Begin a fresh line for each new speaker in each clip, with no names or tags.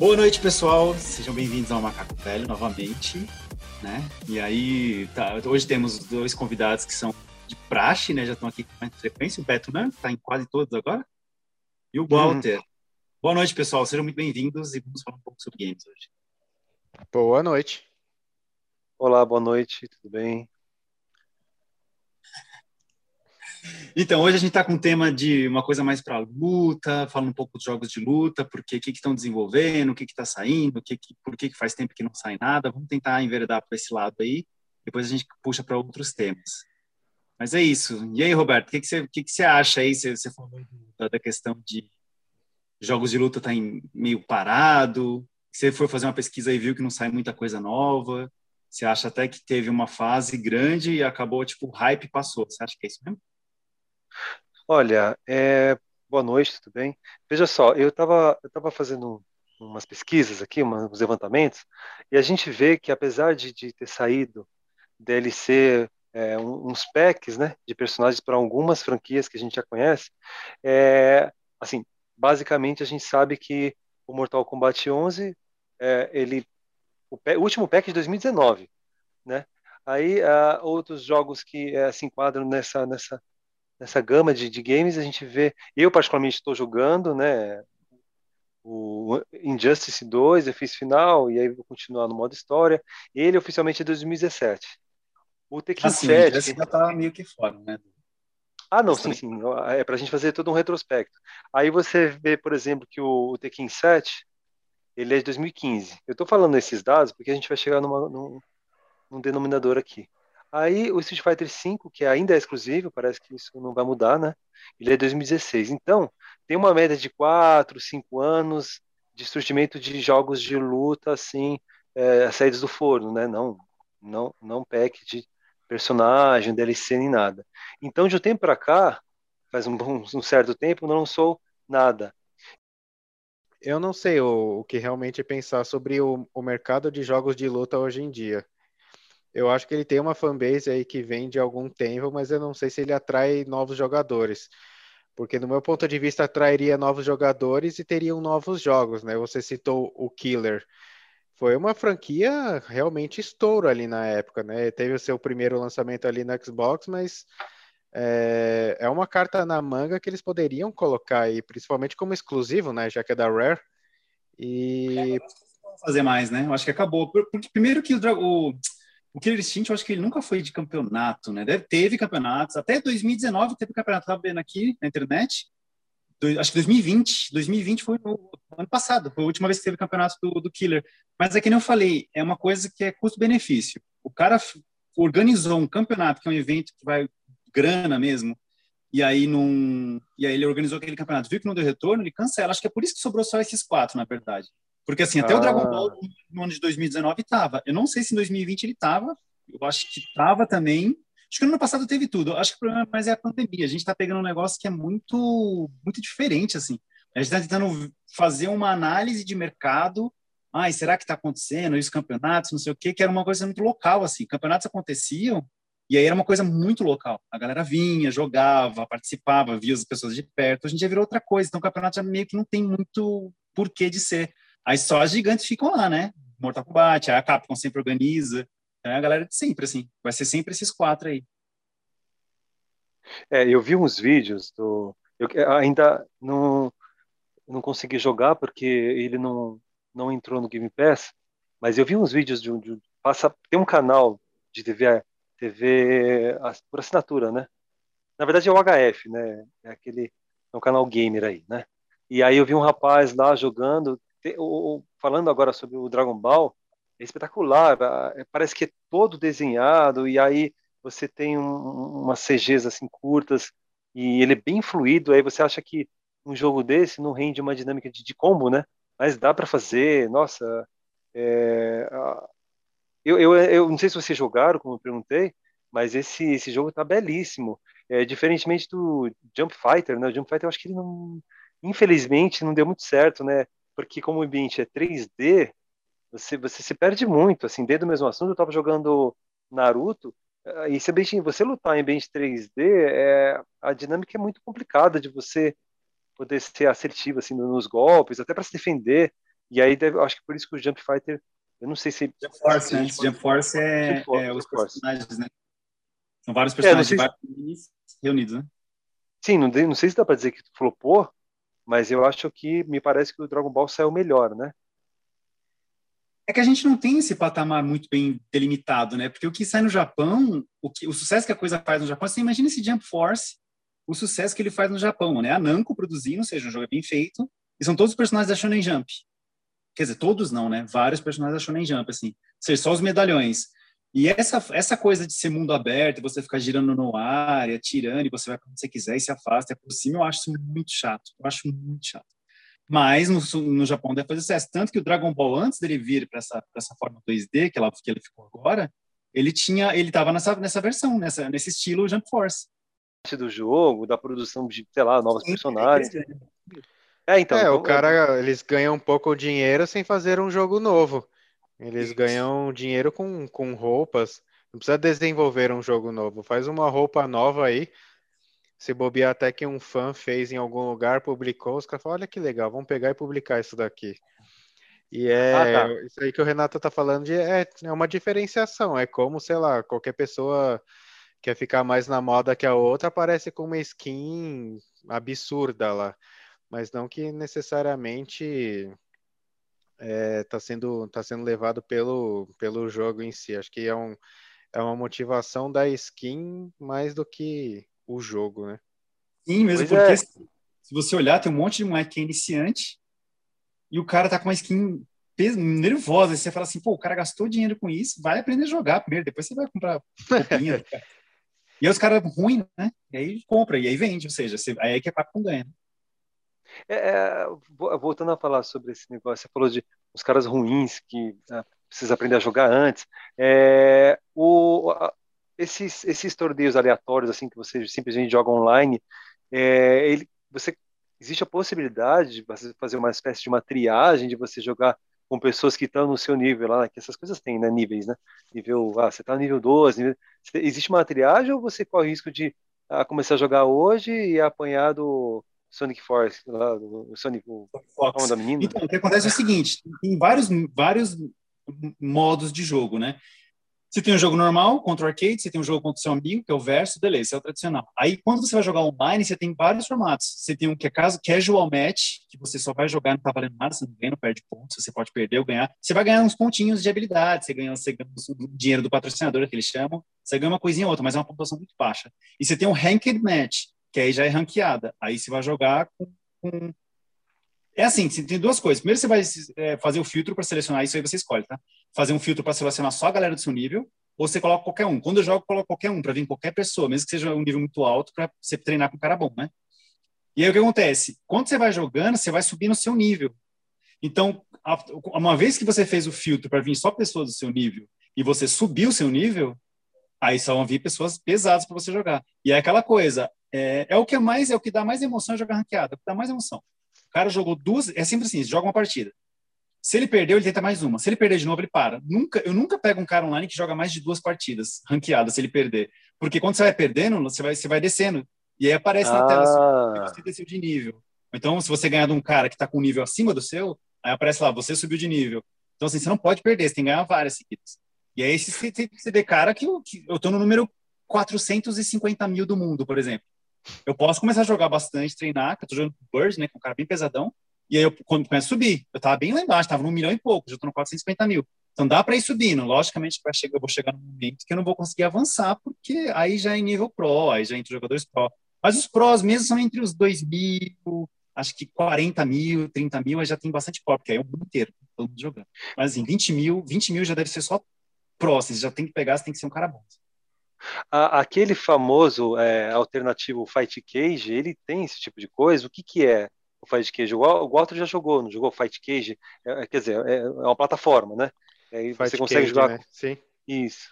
Boa noite, pessoal. Sejam bem-vindos ao Macaco Velho novamente, né? E aí, tá, hoje temos dois convidados que são de praxe, né? Já estão aqui com mais frequência. O Beto, né? Tá em quase todos agora. E o Walter. Uhum. Boa noite, pessoal. Sejam muito bem-vindos e vamos falar um pouco sobre games hoje.
Boa noite.
Olá, boa noite. Tudo bem?
Então, hoje a gente está com um tema de uma coisa mais para luta, falando um pouco dos jogos de luta, porque o que estão desenvolvendo, o que está saindo, que, que, por que, faz tempo que não sai nada. Vamos tentar enveredar para esse lado aí, depois a gente puxa para outros temas. Mas é isso. E aí, Roberto, o que, que, você, que, que acha aí? Você, você falou da, da questão de jogos de luta tá em, meio parado, você foi fazer uma pesquisa e viu que não sai muita coisa nova, você acha até que teve uma fase grande e acabou, tipo, o hype passou. Você acha que é isso mesmo?
Olha, é, boa noite, tudo bem? Veja só, eu estava eu tava fazendo umas pesquisas aqui, uns levantamentos, e a gente vê que apesar de, de ter saído DLC, é, uns packs né, de personagens para algumas franquias que a gente já conhece, é, assim, basicamente a gente sabe que o Mortal Kombat 11, é, ele, o, o, último pack de 2019, né? Aí uh, outros jogos que se enquadram nessa nessa nessa gama de, de games a gente vê, eu particularmente estou jogando, né, o Injustice 2, eu fiz final, e aí vou continuar no modo história. Ele oficialmente é 2017.
O Tekken assim, 7. já tá meio que fora, né?
Ah, não, sim, sim. É para a gente fazer todo um retrospecto. Aí você vê, por exemplo, que o, o Tekken 7 ele é de 2015. Eu estou falando esses dados porque a gente vai chegar numa, num, num denominador aqui. Aí o Street Fighter V, que ainda é exclusivo, parece que isso não vai mudar, né? Ele é 2016. Então, tem uma média de 4, 5 anos de surgimento de jogos de luta, assim, é, saídos do forno, né? Não, não, não pack de personagem, DLC nem nada. Então, de um tempo para cá, faz um, um certo tempo, não lançou nada.
Eu não sei o, o que realmente pensar sobre o, o mercado de jogos de luta hoje em dia. Eu acho que ele tem uma fanbase aí que vem de algum tempo, mas eu não sei se ele atrai novos jogadores. Porque, no meu ponto de vista, atrairia novos jogadores e teriam novos jogos, né? Você citou o Killer. Foi uma franquia realmente estouro ali na época, né? Teve o seu primeiro lançamento ali no Xbox, mas é, é uma carta na manga que eles poderiam colocar aí, principalmente como exclusivo, né? Já que é da Rare. E. É,
fazer mais, né? Eu acho que acabou. Porque, primeiro que o, o o Killer Instinct, eu acho que ele nunca foi de campeonato, né? Deve, teve campeonatos, até 2019 teve campeonato, estava vendo aqui na internet. Do, acho que 2020, 2020 foi o ano passado, foi a última vez que teve campeonato do, do Killer. Mas é que nem eu falei, é uma coisa que é custo-benefício. O cara organizou um campeonato, que é um evento que vai grana mesmo, e aí não, e aí ele organizou aquele campeonato, viu que não deu retorno, ele cancela. Acho que é por isso que sobrou só esses quatro, na verdade. Porque assim, até ah. o Dragon Ball no ano de 2019 estava. Eu não sei se em 2020 ele estava. Eu acho que estava também. Acho que no ano passado teve tudo. Acho que o problema mais é a pandemia. A gente está pegando um negócio que é muito, muito diferente, assim. A gente está tentando fazer uma análise de mercado. Ai, será que está acontecendo? Os campeonatos, não sei o quê, que era uma coisa muito local, assim. Campeonatos aconteciam e aí era uma coisa muito local. A galera vinha, jogava, participava, via as pessoas de perto. Hoje em dia virou outra coisa. Então o campeonato já meio que não tem muito porquê de ser. As só as gigantes ficam lá, né? Mortal Kombat, a Capcom sempre organiza. Então é a galera de sempre, assim. Vai ser sempre esses quatro aí.
É, eu vi uns vídeos do. Eu ainda não, não consegui jogar porque ele não, não entrou no Game Pass, mas eu vi uns vídeos de, de passa, tem um canal de TV, TV por assinatura, né? Na verdade é o HF, né? É aquele é um canal gamer aí, né? E aí eu vi um rapaz lá jogando, o, falando agora sobre o Dragon Ball, é espetacular. É, parece que é todo desenhado e aí você tem um, umas CGs assim curtas e ele é bem fluido. Aí você acha que um jogo desse não rende uma dinâmica de, de combo, né? Mas dá para fazer. Nossa, é, eu, eu, eu não sei se vocês jogaram, como eu perguntei, mas esse, esse jogo tá belíssimo. É, diferentemente do Jump Fighter, né? O Jump Fighter eu acho que ele não, infelizmente, não deu muito certo, né? Porque como o ambiente é 3D, você, você se perde muito, assim, dentro do mesmo assunto, eu estava jogando Naruto, eh, e se ambiente, você lutar em ambiente 3D, é, a dinâmica é muito complicada de você poder ser assertivo, assim, nos golpes, até para se defender, E aí deve, acho que por isso que o Jump Fighter, eu não sei se.
Jump Force, né? Jump Force é, Jump Force, é os personagens, né? São vários
É,
personagens
não
reunidos, né?
Sim, não, não sei se dá para dizer que flopou, mas eu acho que me parece que o Dragon Ball saiu melhor, né?
É que a gente não tem esse patamar muito bem delimitado, né? Porque o que sai no Japão, o, que, o sucesso que a coisa faz no Japão, você imagina esse Jump Force, o sucesso que ele faz no Japão, né? A Namco produzindo, ou seja, um jogo bem feito, e são todos os personagens da Shonen Jump. Quer dizer, todos não, né? Vários personagens da Shonen Jump, assim. Ou seja, só os medalhões. E essa, essa coisa de ser mundo aberto, você ficar girando no ar, e atirando, e você vai para onde você quiser e se afasta, é por cima, eu acho isso muito chato. Eu acho muito chato. Mas no, no Japão deve fazer sucesso. Tanto que o Dragon Ball, antes dele vir para essa, essa forma 2D, que, ela, que ele ficou agora, ele tinha ele estava nessa, nessa versão, nessa, nesse estilo Jump Force.
Do jogo, da produção de, sei lá, novos personagens. É, então.
é,
então,
o cara, eles ganham um pouco de dinheiro sem fazer um jogo novo. Eles
Isso.
ganham dinheiro com, com roupas. Não precisa desenvolver um jogo novo. Faz uma roupa nova aí. Se bobear até que um fã fez em algum lugar, publicou, os caras falam, olha que legal, vamos pegar e publicar isso daqui. E é
Ah, tá.
isso aí que o Renato tá falando de é, é uma diferenciação. É como, sei lá, qualquer pessoa quer ficar mais na moda que a outra, aparece com uma skin absurda lá. Mas não que necessariamente é, tá sendo, tá sendo levado pelo, pelo jogo em si. Acho que é, um, é uma motivação da skin mais do que o jogo, né?
Sim, mesmo
Pois
porque
é.
se se você olhar, tem um monte de moleque que é iniciante e o cara tá com uma skin pes- nervosa. Aí você fala assim, pô, o cara gastou dinheiro com isso, vai aprender a jogar primeiro, depois você vai comprar roupinha. e aí os caras ruins, né? E aí compra, e aí vende, ou seja, você, aí é que a Capcom ganha.
É, é, vo- voltando a falar sobre esse negócio, você falou de os caras ruins que ah, precisa aprender a jogar antes. É, o, a- esses, esses torneios aleatórios assim que você simplesmente joga online, é, ele, você existe a possibilidade de você fazer uma espécie de uma triagem de você jogar com pessoas que estão no seu nível lá, que essas coisas têm, né, níveis, né? Nível, ah, você está no nível 12, nível, existe uma triagem ou você corre o risco de ah, começar a jogar hoje e apanhar do Sonic Force, lá, do Sonic, o
Fox.
nome da menina?
Então, o que acontece é o seguinte: tem vários, vários modos de jogo, né? Você tem um jogo normal contra o arcade, você tem um jogo contra o seu amigo, que é o verso, beleza, é o tradicional. Aí, quando você vai jogar online, você tem vários formatos. Você tem um que é caso casual match, que você só vai jogar, não tá valendo nada, você não ganha, não perde pontos, você pode perder ou ganhar. Você vai ganhar uns pontinhos de habilidade, você ganha, você ganha o dinheiro do patrocinador, que eles chamam, você ganha uma coisinha ou outra, mas é uma pontuação muito baixa. E você tem um ranked match, que aí já é ranqueada. Aí você vai jogar com, com é assim, você tem duas coisas. Primeiro, você vai é, fazer o filtro para selecionar, isso aí você escolhe, tá? Fazer um filtro para selecionar só a galera do seu nível, ou você coloca qualquer um. Quando eu jogo, eu coloco qualquer um, para vir qualquer pessoa, mesmo que seja um nível muito alto, para você treinar com um cara bom, né? E aí o que acontece? Quando você vai jogando, você vai subir no seu nível. Então, uma vez que você fez o filtro para vir só pessoas do seu nível e você subiu o seu nível, aí só vão vir pessoas pesadas para você jogar. E é aquela coisa, é, é o que é mais, é o que dá mais emoção é jogar ranqueada, é o que dá mais emoção. O cara jogou duas, é sempre assim, joga uma partida. Se ele perdeu, ele tenta mais uma. Se ele perder de novo, ele para. Nunca, eu nunca pego um cara online que joga mais de duas partidas ranqueadas se ele perder. Porque quando você vai perdendo, você vai, você vai descendo. E aí aparece na tela
Ah,
se você desceu de nível. Então, se você ganhar de um cara que está com um nível acima do seu, aí aparece lá, você subiu de nível. Então, assim, você não pode perder, você tem que ganhar várias seguidas. E aí, você, você vê cara que eu, que eu tô no número 450 mil do mundo, por exemplo. Eu posso começar a jogar bastante, treinar, que eu tô jogando com o Bird, né, com um cara bem pesadão, e aí eu quando começo a subir, eu tava bem lá embaixo, tava no milhão e pouco, já tô no 450 mil. Então dá para ir subindo. Logicamente vai chegar, eu vou chegar num momento que eu não vou conseguir avançar, porque aí já é nível pro, aí já é entre jogadores pro. Mas os prós mesmo são entre os 2 mil, acho que 40 mil, 30 mil, aí já tem bastante pro, porque aí é o mundo inteiro, todo mundo jogando. Mas assim, 20 mil, 20 mil já deve ser só pro, você já tem que pegar, você tem que ser um cara bom.
A- aquele famoso é, alternativo Fight Cage, ele tem esse tipo de coisa? O que que é o Fight Cage? O, Wal- o Walter já jogou, não jogou Fight Cage? É, é, quer dizer, é, é uma plataforma, né? Você consegue
Cage,
jogar
né? Sim.
isso.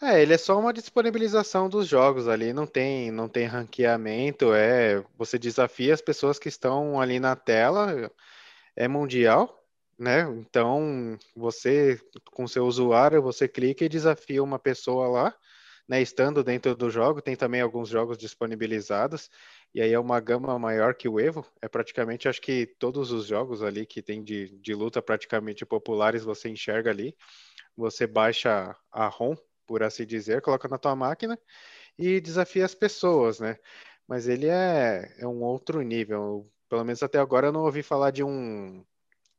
É, ele é só uma disponibilização dos jogos ali, não tem, não tem ranqueamento, é, você desafia as pessoas que estão ali na tela, é mundial, né? Então, você, com seu usuário, você clica e desafia uma pessoa lá, né? Estando dentro do jogo, tem também alguns jogos disponibilizados, E aí é uma gama maior que o Evo. É praticamente, acho que todos os jogos ali que tem de, de luta praticamente populares você enxerga ali. Você baixa a ROM, por assim dizer, coloca na tua máquina e desafia as pessoas, né? Mas ele é, é um outro nível. Pelo menos até agora eu não ouvi falar de um,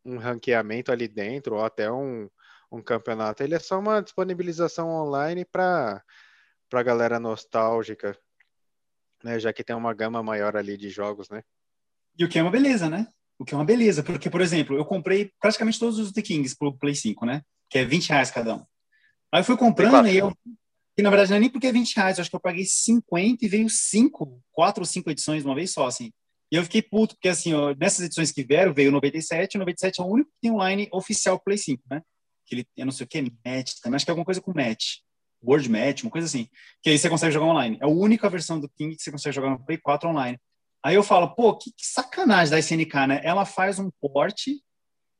um ranqueamento ali dentro ou até um, um campeonato. Ele é só uma disponibilização online para a galera nostálgica, né? Já que tem uma gama maior ali de jogos, né?
E o que é uma beleza, né? O que é uma beleza, porque, por exemplo, eu comprei praticamente todos os The Kings pro Play 5, né? Que é 20 reais cada um. Aí eu fui comprando e eu. E na verdade não é nem porque é 20 reais, eu acho que eu paguei 50 e veio 5, 4 ou 5 edições de uma vez só, assim. E eu fiquei puto, porque assim, ó, nessas edições que vieram, veio o 97, o 97 é o único que tem online oficial Play 5, né? Que ele, eu não sei o que, match, também acho que é alguma coisa com match. Word Match, uma coisa assim. Que aí você consegue jogar online. É a única versão do King que você consegue jogar no Play 4 online. Aí eu falo, pô, que, que sacanagem da SNK, né? Ela faz um porte.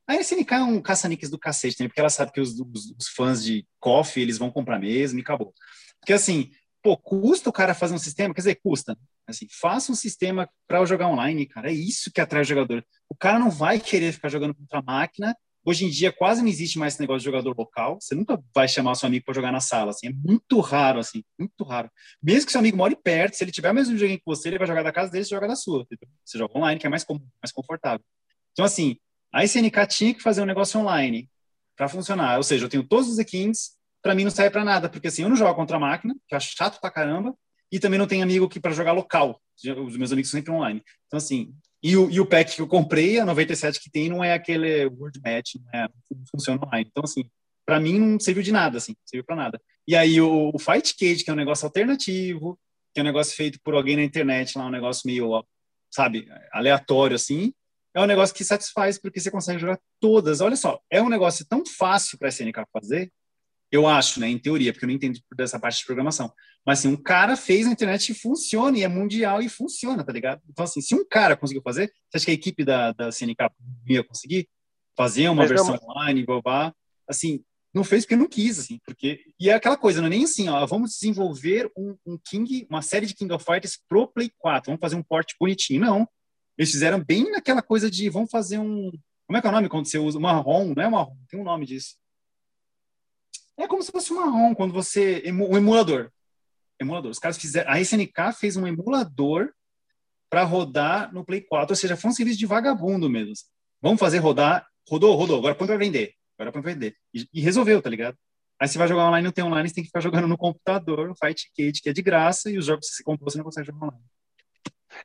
A SNK é um caça-níqueis do cacete, né? Porque ela sabe que os, os, os fãs de coffee, eles vão comprar mesmo e acabou. Porque assim, pô, custa o cara fazer um sistema? Quer dizer, custa. Assim, faça um sistema para jogar online, cara. É isso que atrai o jogador. O cara não vai querer ficar jogando contra a máquina Hoje em dia quase não existe mais esse negócio de jogador local. Você nunca vai chamar seu amigo para jogar na sala, assim. É muito raro, assim, muito raro. Mesmo que seu amigo more perto, se ele tiver o mesmo joguinho que você, ele vai jogar da casa dele, você joga da sua. Você joga online, que é mais comum, mais confortável. Então, assim, a SNK tinha que fazer um negócio online para funcionar. Ou seja, eu tenho todos os skins, para mim não serve para nada, porque assim, eu não jogo contra a máquina, que é chato pra caramba, e também não tenho amigo que para jogar local. Os meus amigos são sempre online. Então, assim, e o, e o pack que eu comprei, a 97 que tem, não é aquele Word Match, não, é, não funciona online. Então, assim, para mim não serviu de nada, assim, não serviu para nada. E aí o, o, Fight Cage, que é um negócio alternativo, que é um negócio feito por alguém na internet, lá um negócio meio, sabe, aleatório, assim, é um negócio que satisfaz porque você consegue jogar todas. Olha só, é um negócio tão fácil para a SNK fazer eu acho, né, em teoria, porque eu não entendo dessa parte de programação. Mas, assim, um cara fez a internet e funciona, e é mundial e funciona, tá ligado? Então, assim, se um cara conseguiu fazer, você acha que a equipe da, da CNK ia conseguir fazer uma Mas versão não... online, blá, Assim, não fez porque não quis, assim, porque... E é aquela coisa, não é nem assim, ó, vamos desenvolver um, um King, uma série de King of Fighters pro Play 4, vamos fazer um port bonitinho. Não, eles fizeram bem naquela coisa de, vamos fazer um... Como é que é o nome quando você usa? Uma ROM, não é uma ROM, tem um nome disso é como se fosse uma ROM, quando você. Um emulador. Emulador. Os caras fizeram. A SNK fez um emulador para rodar no Play 4, ou seja, foi um serviço de vagabundo mesmo. Vamos fazer rodar. Rodou, rodou, agora põe para vender. Agora põe para vender. E, e, resolveu, tá ligado? Aí você vai jogar online, não tem online, você tem que ficar jogando no computador, o Fight Cage, que é de graça, e os jogos que você comprou, você não consegue jogar online.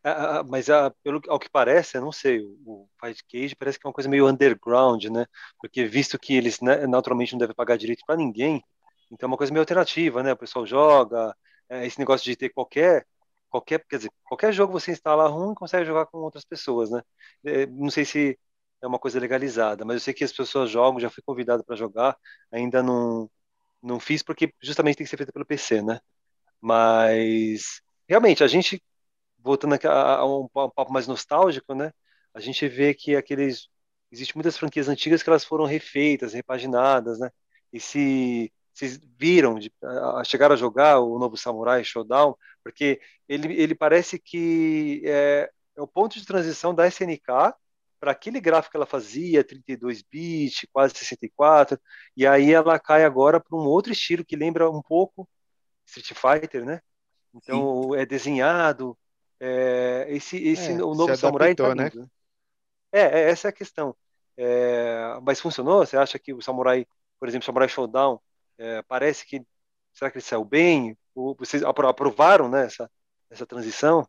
Ah, mas pelo, ao que parece, eu não sei, o, o Fight Cage parece que é uma coisa meio underground, né? Porque visto que eles né, naturalmente não devem pagar direito para ninguém, então é uma coisa meio alternativa, né? O pessoal joga, é, esse negócio de ter qualquer qualquer, quer dizer, qualquer jogo você instala ruim e consegue jogar com outras pessoas, né? É, não sei se é uma coisa legalizada, mas eu sei que as pessoas jogam, já fui convidado para jogar, ainda não não fiz porque justamente tem que ser feito pelo PC, né? Mas realmente a gente voltando a, a um, um papo mais nostálgico, né? A gente vê que aqueles existem muitas franquias antigas que elas foram refeitas, repaginadas, né? E se vocês viram, de, a, chegaram a jogar o novo Samurai Showdown, porque ele, ele parece que é, é o ponto de transição da SNK para aquele gráfico que ela fazia, 32 bits, quase 64, e aí ela cai agora para um outro estilo que lembra um pouco Street Fighter, né? Então Sim. é desenhado, é, esse, esse é, o novo Samurai tá né? É, é, essa é a questão. É, mas funcionou? Você acha que o Samurai, por exemplo, Samurai Showdown, é, parece que será que ele saiu bem? Vocês aprovaram né, essa, essa transição?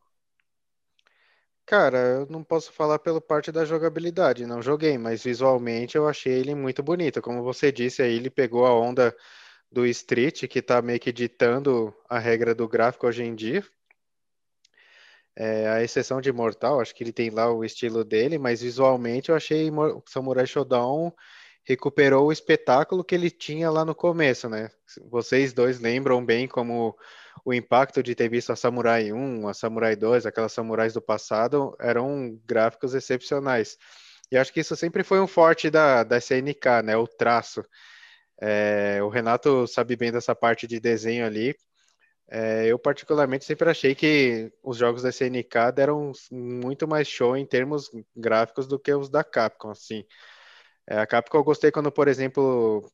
Cara, eu não posso falar pela parte da jogabilidade, não joguei, mas visualmente eu achei ele muito bonito. Como você disse aí, ele pegou a onda do Street, que tá meio que ditando a regra do gráfico hoje em dia. É, a exceção de Mortal, acho que ele tem lá o estilo dele, mas visualmente eu achei Samurai Shodown recuperou o espetáculo que ele tinha lá no começo, né? Vocês dois lembram bem como o impacto de ter visto a Samurai 1, a Samurai 2, aquelas samurais do passado, eram gráficos excepcionais. E acho que isso sempre foi um forte da, da SNK, né? O traço. É, o Renato sabe bem dessa parte de desenho ali É, eu particularmente sempre achei que os jogos da SNK deram muito mais show em termos gráficos do que os da Capcom, assim. É, a Capcom eu gostei quando, por exemplo,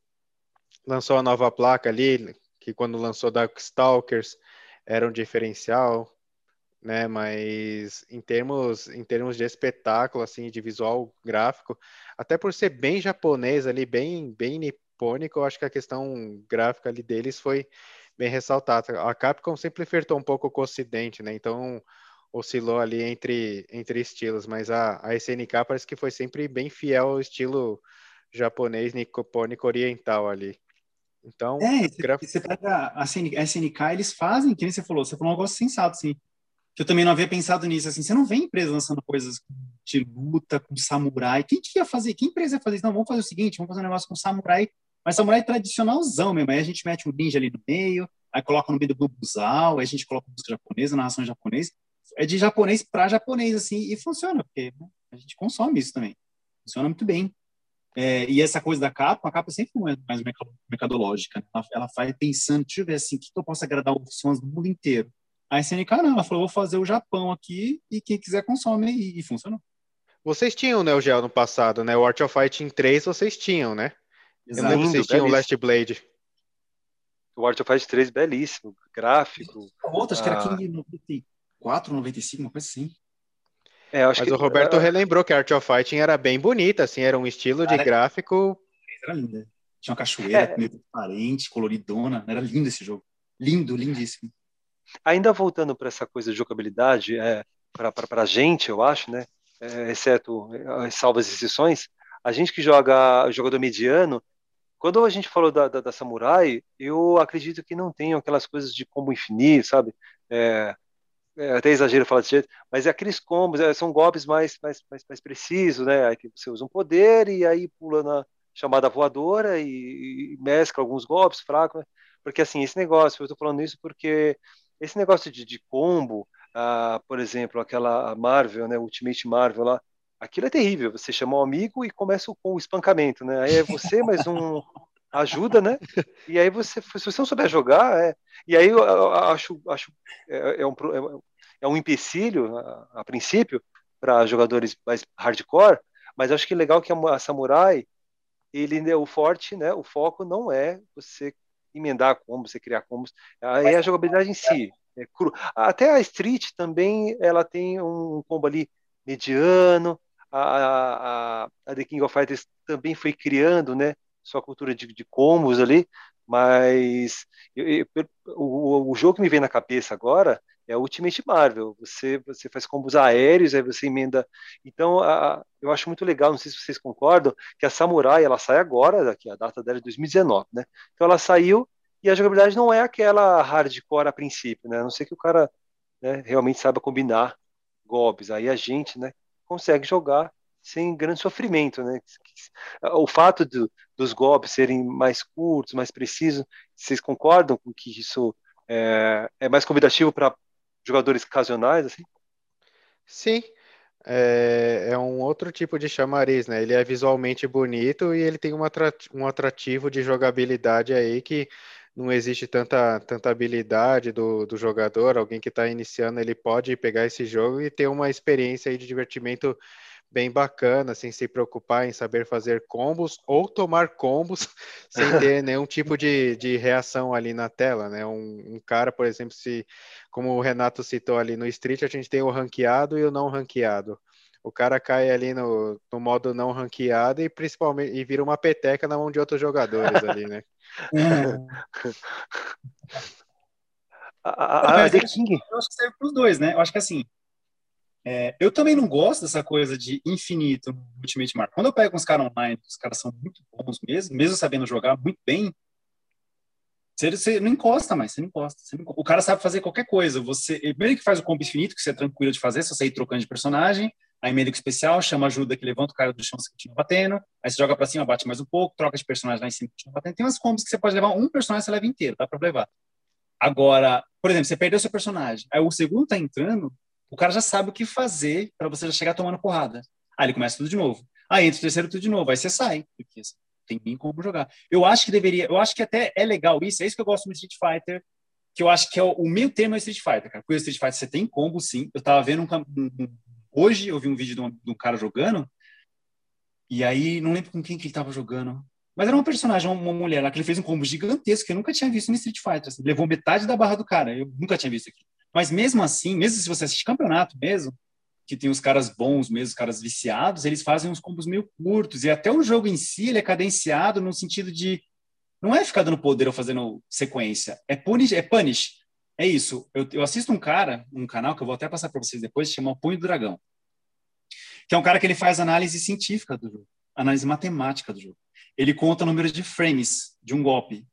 lançou a nova placa ali, que quando lançou Darkstalkers era um diferencial, né? Mas em termos, em termos de espetáculo, assim, de visual gráfico, até por ser bem japonês ali, bem, bem nipônico, eu acho que a questão gráfica ali deles foi bem ressaltada. A Capcom sempre flertou um pouco com o Ocidente, né? Então oscilou ali entre, entre estilos, mas a, a SNK parece que foi sempre bem fiel ao estilo japonês nipônico oriental ali. Então,
é, você, você pega a SNK, a SNK, eles fazem, que nem você falou, você falou um negócio sensato, assim, que eu também não havia pensado nisso, assim, você não vê empresa lançando coisas de luta com samurai, quem que ia fazer, que empresa ia fazer isso? Não, vamos fazer o seguinte, vamos fazer um negócio com samurai, mas samurai tradicionalzão mesmo, aí a gente mete um ninja ali no meio, aí coloca no meio do bubuzal, aí a gente coloca música japonesa, narração japonesa, é de japonês para japonês, assim, e funciona, porque né, a gente consome isso também, funciona muito bem. É, e essa coisa da capa, a capa sempre foi mais mercadológica. Né? Ela, ela vai pensando, deixa eu ver assim, o que, que eu posso agradar os fãs do mundo inteiro. A SNK não, ela falou, vou fazer o Japão aqui e quem quiser consome e, e funcionou.
Vocês tinham o Neo Geo no passado, né? O Art of Fighting 3 vocês tinham, né? Exato. Eu lembro que vocês tinham o Last Blade.
O Art of Fighting 3, belíssimo, gráfico.
Outras ah. que era. King 94, 95, uma coisa assim.
É, Mas que, o Roberto uh... relembrou que Art of Fighting era bem bonita, assim, era um estilo de gráfico.
Era linda. Tinha uma cachoeira é. meio transparente, coloridona. Era lindo esse jogo. Lindo, lindíssimo.
Ainda voltando para essa coisa de jogabilidade, é, para a gente, eu acho, né? É, exceto as salvas exceções, a gente que joga jogador mediano, quando a gente falou da, da, da, Samurai, eu acredito que não tenham aquelas coisas de combo infinito, sabe? É, é, até exagero falar desse jeito, mas é aqueles combos, é, são golpes mais, mais, mais, mais precisos, né? Aí você usa um poder e aí pula na chamada voadora e, e mescla alguns golpes fracos, né? porque assim, esse negócio, eu estou falando isso porque esse negócio de, de combo, ah, por exemplo, aquela Marvel, né, Ultimate Marvel lá, aquilo é terrível, você chama um amigo e começa com o espancamento, né? Aí é você mais um ajuda, né? E aí você, se você não souber jogar, é... e aí eu, eu acho, acho é, é, um, é um empecilho a, a princípio para jogadores mais hardcore, mas acho que legal que a, a Samurai ele né, o forte, né? O foco não é você emendar combos, você criar combos, é a jogabilidade em si. É cru. Até a Street também ela tem um combo ali mediano. A, a, a The King of Fighters também foi criando, né? sua cultura de, de combos ali, mas eu, eu, o, o jogo que me vem na cabeça agora é Ultimate Marvel. Você, você faz combos aéreos, aí você emenda. Então, a, eu acho muito legal, não sei se vocês concordam, que a Samurai ela sai agora, daqui a data dela é 2019, né? Então ela saiu e a jogabilidade não é aquela hardcore a princípio, né? A não ser que o cara né, realmente saiba combinar golpes. Aí a gente, né, consegue jogar sem grande sofrimento, né? O fato do, dos golpes serem mais curtos, mais precisos, vocês concordam com que isso é, é mais convidativo para jogadores ocasionais, assim?
Sim, é, é, um outro tipo de chamariz, né? Ele é visualmente bonito e ele tem um atrativo de jogabilidade aí que não existe tanta, tanta habilidade do, do jogador. Alguém que está iniciando, ele pode pegar esse jogo e ter uma experiência aí de divertimento bem bacana, sem se preocupar em saber fazer combos ou tomar combos sem ter nenhum tipo de, de reação ali na tela, né? Um, um, cara, por exemplo, se, como o Renato citou ali no Street, a gente tem o ranqueado e o não ranqueado. O cara cai ali no, no modo não ranqueado e principalmente e vira uma peteca na mão de outros jogadores ali, né?
a, a, The King. Eu acho que serve para os dois, né? Eu acho que assim, é, eu também não gosto dessa coisa de infinito no Ultimate Marvel. Quando eu pego uns caras online, os caras são muito bons mesmo, mesmo sabendo jogar muito bem, você, você não encosta mais, você não encosta. Você não, o cara sabe fazer qualquer coisa. Você, primeiro que faz o combo infinito, que você é tranquilo de fazer, se você ir trocando de personagem, aí médico especial, chama ajuda que levanta o cara do chão que continua batendo, aí você joga pra cima, bate mais um pouco, troca de personagem lá em cima, continua batendo. Tem umas combos que você pode levar um personagem, você leva inteiro, dá pra levar. Agora, por exemplo, você perdeu seu personagem, aí o segundo tá entrando, o cara já sabe o que fazer para você já chegar tomando porrada. Aí ele começa tudo de novo. Aí entra o terceiro tudo de novo. Aí você sai, porque tem nem como jogar. Eu acho que deveria, eu acho que até é legal isso, é isso que eu gosto do Street Fighter que eu acho que é o, o meio termo é Street Fighter, cara. Porque o Street Fighter você tem combo, sim. Eu tava vendo um, um hoje eu vi um vídeo de um, de um, cara jogando e aí não lembro com quem que ele tava jogando. Mas era uma personagem, uma mulher lá, que ele fez um combo gigantesco que eu nunca tinha visto no Street Fighter. Assim, levou metade da barra do cara. Eu nunca tinha visto aqui. Mas mesmo assim, mesmo se você assistir campeonato mesmo, que tem os caras bons mesmo, os caras viciados, eles fazem uns combos meio curtos. E até o jogo em si, ele é cadenciado no sentido de não é ficar dando poder ou fazendo sequência, é punish, é punish. É isso. Eu, eu assisto um cara, um canal que eu vou até passar para vocês depois, chama o Punho do Dragão. Que é um cara que ele faz análise científica do jogo, análise matemática do jogo. Ele conta o número de frames de um golpe.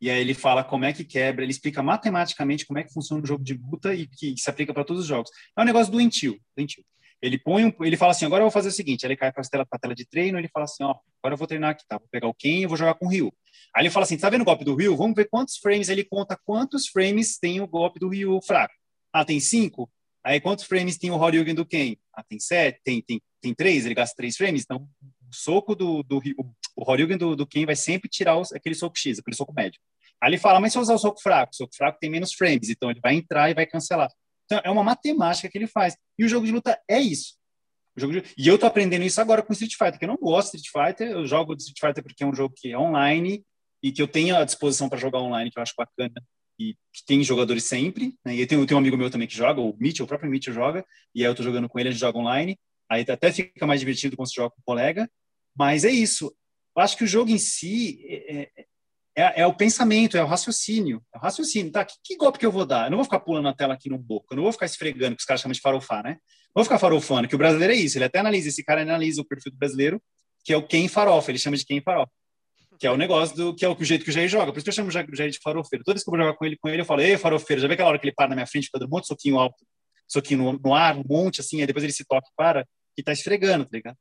E aí ele fala como é que quebra, ele explica matematicamente como é que funciona o jogo de luta e que se aplica para todos os jogos. É um negócio doentio, doentio. Ele põe um, ele fala assim, agora eu vou fazer o seguinte, ele cai para a tela, tela de treino, ele fala assim, ó, agora eu vou treinar aqui, tá? Vou pegar o Ken e vou jogar com o Ryu. Aí ele fala assim, tá vendo o golpe do Ryu? Vamos ver quantos frames, ele conta quantos frames tem o golpe do Ryu fraco. Ah, tem cinco? Aí quantos frames tem o Horyugen do Ken? Ah, tem sete? Tem, tem, tem três? Ele gasta três frames? Então, o soco do, do o Horyugen do, do Ken vai sempre tirar os, aquele soco X, aquele soco médio. Aí ele fala, mas se eu usar o soco fraco, o soco fraco tem menos frames, então ele vai entrar e vai cancelar. Então, é uma matemática que ele faz. E o jogo de luta é isso. De... E eu tô aprendendo isso agora com Street Fighter, que eu não gosto de Street Fighter, eu jogo Street Fighter porque é um jogo que é online e que eu tenho à disposição para jogar online, que eu acho bacana e que tem jogadores sempre. Né? E eu tenho, eu tenho um amigo meu também que joga, o Mitchell, o próprio Mitchell joga, e aí eu tô jogando com ele, a gente joga online. Aí até fica mais divertido quando você joga com um colega. Mas é isso. Eu acho que o jogo em si é, é, é, é o pensamento, é o raciocínio. É o raciocínio, tá? Que, que, golpe que eu vou dar? Eu não vou ficar pulando na tela aqui no boco, eu não vou ficar esfregando, que os caras chamam de farofar, né? Não vou ficar farofando, que o brasileiro é isso. Ele até analisa, esse cara analisa o perfil do brasileiro, que é o quem farofa, ele chama de quem farofa. Que é o negócio do que é o, jeito que o Jair joga. Por isso que eu chamo o Jair de farofeiro. Toda vez que eu vou jogar com ele, com ele, eu falo, ei, farofeiro, já vê aquela hora que ele para na minha frente, fica dando um monte de soquinho alto, soquinho no, no ar, um monte, assim, aí depois ele se toca e para, e tá esfregando, tá ligado?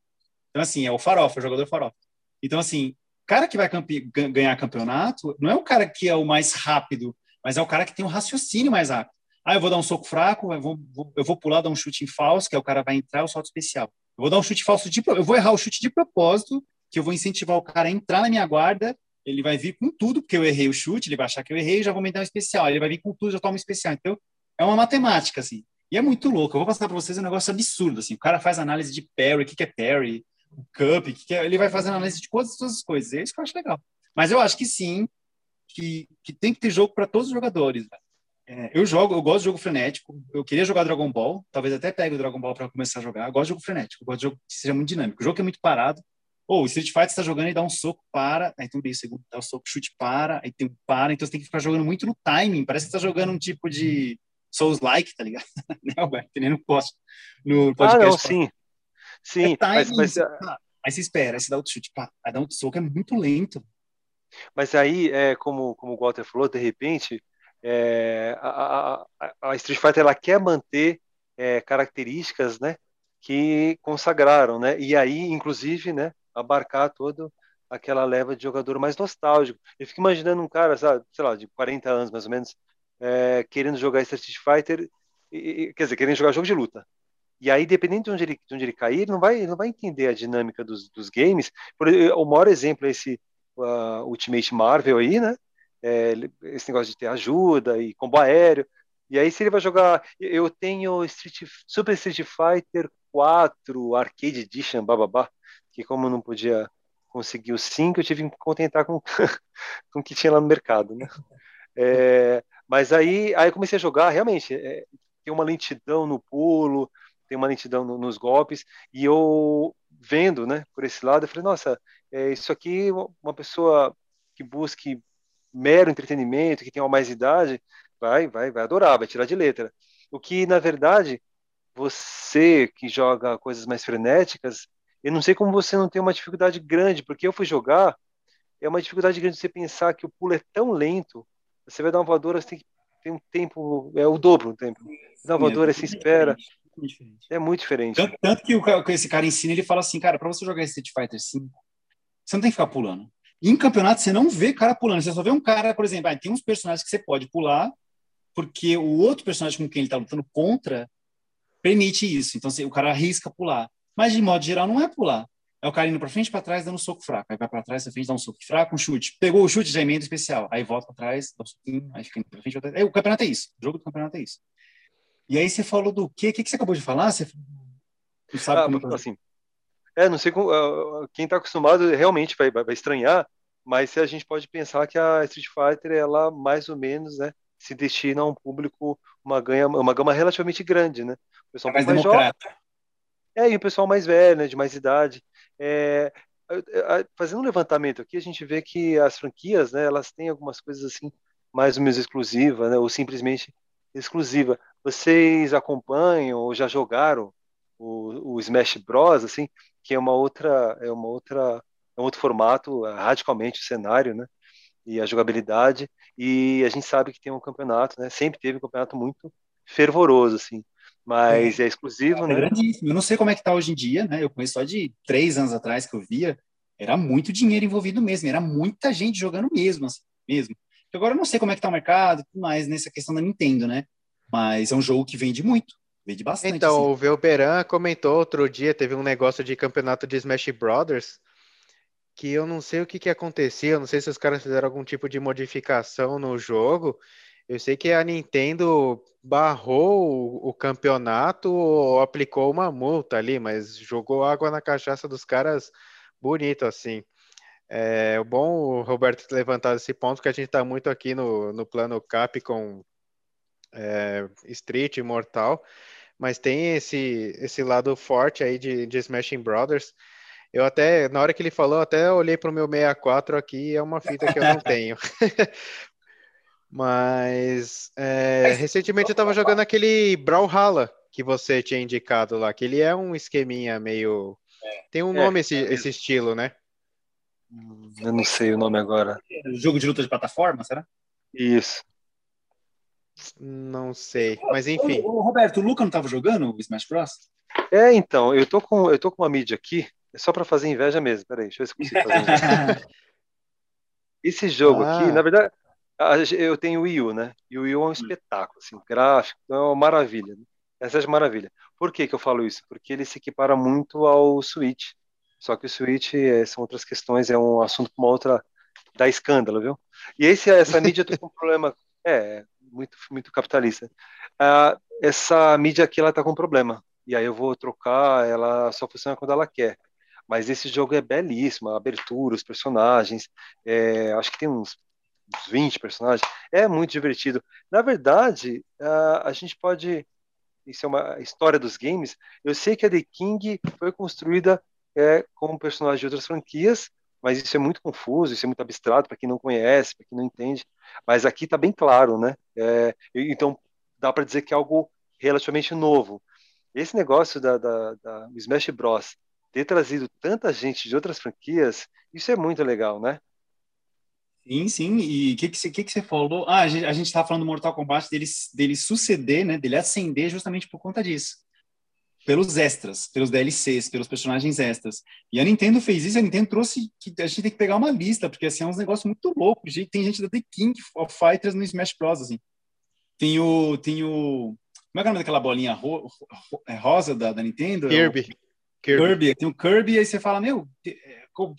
Então, assim, é o farofa, o jogador farofa. Então, assim, cara que vai campe ganhar campeonato não é o cara que é o mais rápido, mas é o cara que tem um raciocínio mais rápido. Ah, eu vou dar um soco fraco, eu vou, eu vou pular, dar um chute em falso, que é o cara vai entrar, o salto especial. Eu vou dar um chute falso de, eu vou errar o chute de propósito, que eu vou incentivar o cara a entrar na minha guarda, ele vai vir com tudo, porque eu errei o chute, ele vai achar que eu errei, já vou me dar um especial. Ele vai vir com tudo, já toma um especial. Então, é uma matemática, assim. E é muito louco. Eu vou passar para vocês um negócio absurdo, assim. O cara faz análise de parry, o que, que é parry, o cup, que, que é, ele vai fazendo análise de todas essas coisas. É isso que eu acho legal. Mas eu acho que sim, que, que tem que ter jogo para todos os jogadores. É, eu jogo, eu gosto de jogo frenético. Eu queria jogar Dragon Ball, talvez até pegue o Dragon Ball para começar a jogar. Eu gosto de jogo frenético, eu gosto de jogo que seja muito dinâmico. O jogo que é muito parado. Ou o Street Fighter está jogando e dá um soco, para, aí tem um segundo, dá um soco, chute, para, aí tem um para, então você tem que ficar jogando muito no timing. Parece que você está jogando um tipo de Souls-like, tá ligado? né, Alberto? Nem no post. No
podcast. Ah, não, sim. Sim,
é mas, mas... Aí você espera, aí você dá outro chute, pá, aí dá outro soco, é muito lento.
Mas aí, é, como, como o Walter falou, de repente, é, a, a, a, Street Fighter ela quer manter é, características né, que consagraram, né? E aí, inclusive, né, abarcar toda aquela leva de jogador mais nostálgico. Eu fico imaginando um cara, sabe, sei lá, de 40 anos mais ou menos, é, querendo jogar Street Fighter, e, quer dizer, querendo jogar jogo de luta. E aí, dependendo de onde ele, de onde ele cair, ele não vai, ele não vai entender a dinâmica dos, dos games. Por, o maior exemplo é esse uh, Ultimate Marvel aí, né? É, esse negócio de ter ajuda e combo aéreo. E aí, se ele vai jogar. Eu tenho Street, Super Street Fighter 4 Arcade Edition, bababá, que como eu não podia conseguir os 5, eu tive que me contentar com, com o que tinha lá no mercado, né? É, mas aí, aí eu comecei a jogar, realmente, é, tem uma lentidão no pulo, tem uma lentidão no, nos golpes, e eu vendo, né, por esse lado, eu falei, nossa, é, isso aqui, uma pessoa que busque mero entretenimento, que tenha mais idade, vai, vai, vai adorar, vai tirar de letra. O que, na verdade, você que joga coisas mais frenéticas, eu não sei como você não tem uma dificuldade grande, porque eu fui jogar, é uma dificuldade grande você pensar que o pulo é tão lento, você vai dar uma voadora, você tem ter um tempo, é o dobro do tempo. Você dá uma voadora, é você espera, muito diferente. É muito diferente.
Tanto, tanto que, o, que esse cara ensina, ele fala assim, cara, para você jogar Street Fighter 5, você não tem que ficar pulando. E em campeonato, você não vê cara pulando. Você só vê um cara, por exemplo, ah, tem uns personagens que você pode pular, porque o outro personagem com quem ele tá lutando contra permite isso. Então, o cara arrisca pular. Mas, de modo geral, não é pular. É o cara indo para frente, para trás, dando um soco fraco. Aí vai para trás, para frente, dá um soco fraco, um chute. Pegou o chute, já emenda especial. Aí volta para trás, dá um soquinho, aí fica indo para frente. Aí, o campeonato é isso. O jogo do campeonato é isso. E aí você falou do quê? O que, que você acabou de falar? Você
não sabe ah, como... Assim, é, não sei como, uh, quem está acostumado realmente vai, vai, estranhar, mas a gente pode pensar que a Street Fighter, ela mais ou menos, né, se destina a um público, uma, ganha, uma gama relativamente grande, né?
O pessoal é mais, mais. Jovem,
é, e o pessoal mais velho, né, de mais idade. É, fazendo um levantamento aqui, a gente vê que as franquias, né, elas têm algumas coisas assim mais ou menos exclusivas, né, ou simplesmente exclusiva. Vocês acompanham ou já jogaram o, o Smash Bros, assim, que é uma outra, é uma outra, é um outro formato, radicalmente o cenário, né, e a jogabilidade. E a gente sabe que tem um campeonato, né, sempre teve um campeonato muito fervoroso, assim mas é, é exclusivo, é né?
grandíssimo. Eu não sei como é que tá hoje em dia, né? Eu conheço só de três anos atrás que eu via, era muito dinheiro envolvido mesmo, era muita gente jogando mesmo, assim, mesmo. Agora eu não sei como é que tá o mercado, tudo mais nessa questão da Nintendo, né? Mas é um jogo que vende muito, vende bastante.
Então, assim. o Velberan comentou outro dia, teve um negócio de campeonato de Smash Brothers, que eu não sei o que que acontecia, eu não sei se os caras fizeram algum tipo de modificação no jogo, eu sei que a Nintendo barrou o, campeonato ou aplicou uma multa ali, mas jogou água na cachaça dos caras bonito assim. É bom o Roberto ter levantado esse ponto, que a gente está muito aqui no, no plano Capcom é, Street Mortal, mas tem esse, esse lado forte aí de, de Smashing Brothers. Eu até, na hora que ele falou, até olhei para o meu 64 aqui, é uma fita que eu não tenho. Mas é, recentemente eu estava jogando aquele Brawlhalla que você tinha indicado lá, que ele é um esqueminha meio. É. Tem um é, nome esse, é esse estilo, né?
Eu não sei o nome agora.
Jogo de luta de plataforma, será?
Isso.
Não sei, mas enfim.
Ô, ô, Roberto, o Luca não estava jogando o Smash Bros?
É, então, eu tô com, eu tô com uma mídia aqui, é só para fazer inveja mesmo. Peraí, deixa eu ver se eu consigo fazer Esse jogo ah. aqui, na verdade, eu tenho o Wii U, né? E o Wii U é um hum. espetáculo, assim, gráfico, é uma maravilha. Né? Essa é maravilha. Por que, que eu falo isso? Porque ele se equipara muito ao Switch. Só que o Switch é, são outras questões, é um assunto para uma outra. da escândalo, viu? E esse, essa mídia tem um problema. É, muito, muito capitalista. Ah, essa mídia aqui ela tá com um problema. E aí eu vou trocar, ela só funciona quando ela quer. Mas esse jogo é belíssimo, a abertura, os personagens. É, acho que tem uns uns 20 personagens, é muito divertido. Na verdade, a, a gente pode. Isso é uma história dos games. Eu sei que a The King foi construída é, como personagem de outras franquias, mas isso é muito confuso, isso é muito abstrato para quem não conhece, para quem não entende. Mas aqui está bem claro, né? É, então dá para dizer que é algo relativamente novo. Esse negócio da, da, da Smash Bros. ter trazido tanta gente de outras franquias, isso é muito legal, né?
Sim, sim. E o que, que, que, que você falou? Ah, a gente, a gente tava falando do Mortal Kombat dele, dele suceder, né? Dele ascender justamente por conta disso. Pelos extras, pelos DLCs, pelos personagens extras. E a Nintendo fez isso, a Nintendo trouxe que a gente tem que pegar uma lista, porque assim, é uns negócios muito loucos. Tem gente da The King of Fighters no Smash Bros. Assim. Tem o. Tem o. Como é, é o nome daquela bolinha ro, ro, é rosa da, da Nintendo?
Kirby.
É o, Kirby. Kirby. Tem o Kirby, e aí você fala, meu, tem,